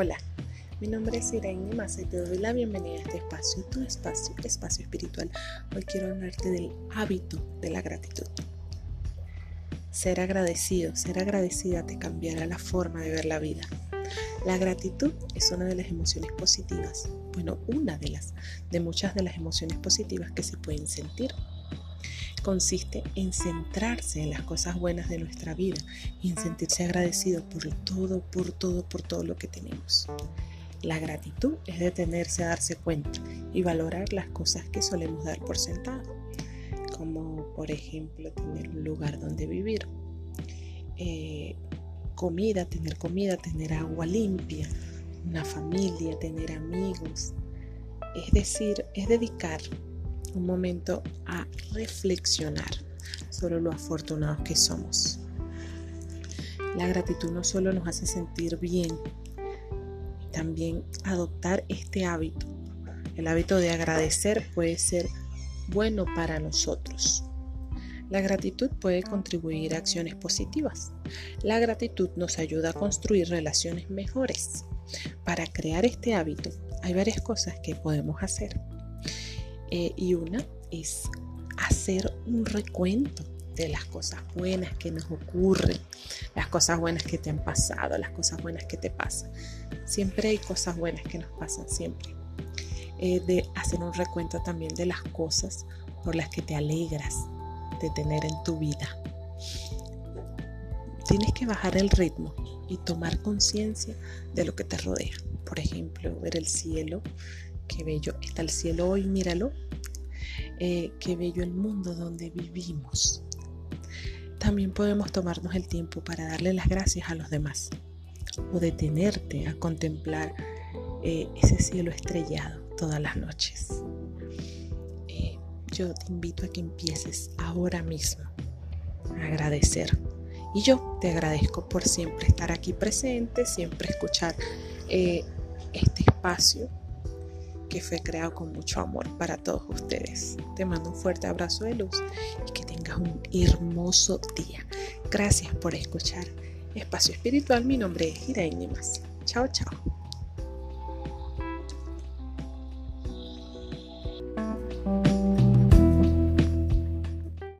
Hola, mi nombre es Irene Massa y te doy la bienvenida a este espacio, tu espacio, espacio espiritual. Hoy quiero hablarte del hábito de la gratitud. Ser agradecido, ser agradecida te cambiará la forma de ver la vida. La gratitud es una de las emociones positivas, bueno, una de las, de muchas de las emociones positivas que se pueden sentir consiste en centrarse en las cosas buenas de nuestra vida y en sentirse agradecido por todo, por todo, por todo lo que tenemos. La gratitud es detenerse a darse cuenta y valorar las cosas que solemos dar por sentado, como por ejemplo tener un lugar donde vivir, eh, comida, tener comida, tener agua limpia, una familia, tener amigos. Es decir, es dedicar un momento a reflexionar sobre lo afortunados que somos. La gratitud no solo nos hace sentir bien, también adoptar este hábito. El hábito de agradecer puede ser bueno para nosotros. La gratitud puede contribuir a acciones positivas. La gratitud nos ayuda a construir relaciones mejores. Para crear este hábito hay varias cosas que podemos hacer. Eh, y una es hacer un recuento de las cosas buenas que nos ocurren, las cosas buenas que te han pasado, las cosas buenas que te pasan. Siempre hay cosas buenas que nos pasan, siempre. Eh, de hacer un recuento también de las cosas por las que te alegras de tener en tu vida. Tienes que bajar el ritmo y tomar conciencia de lo que te rodea. Por ejemplo, ver el cielo, Qué bello está el cielo hoy, míralo. Eh, qué bello el mundo donde vivimos. También podemos tomarnos el tiempo para darle las gracias a los demás o detenerte a contemplar eh, ese cielo estrellado todas las noches. Eh, yo te invito a que empieces ahora mismo a agradecer. Y yo te agradezco por siempre estar aquí presente, siempre escuchar este espacio que fue creado con mucho amor para todos ustedes. Te mando un fuerte abrazo de luz y que tengas un hermoso día. Gracias por escuchar Espacio Espiritual. Mi nombre es Irene Más. Chao, chao.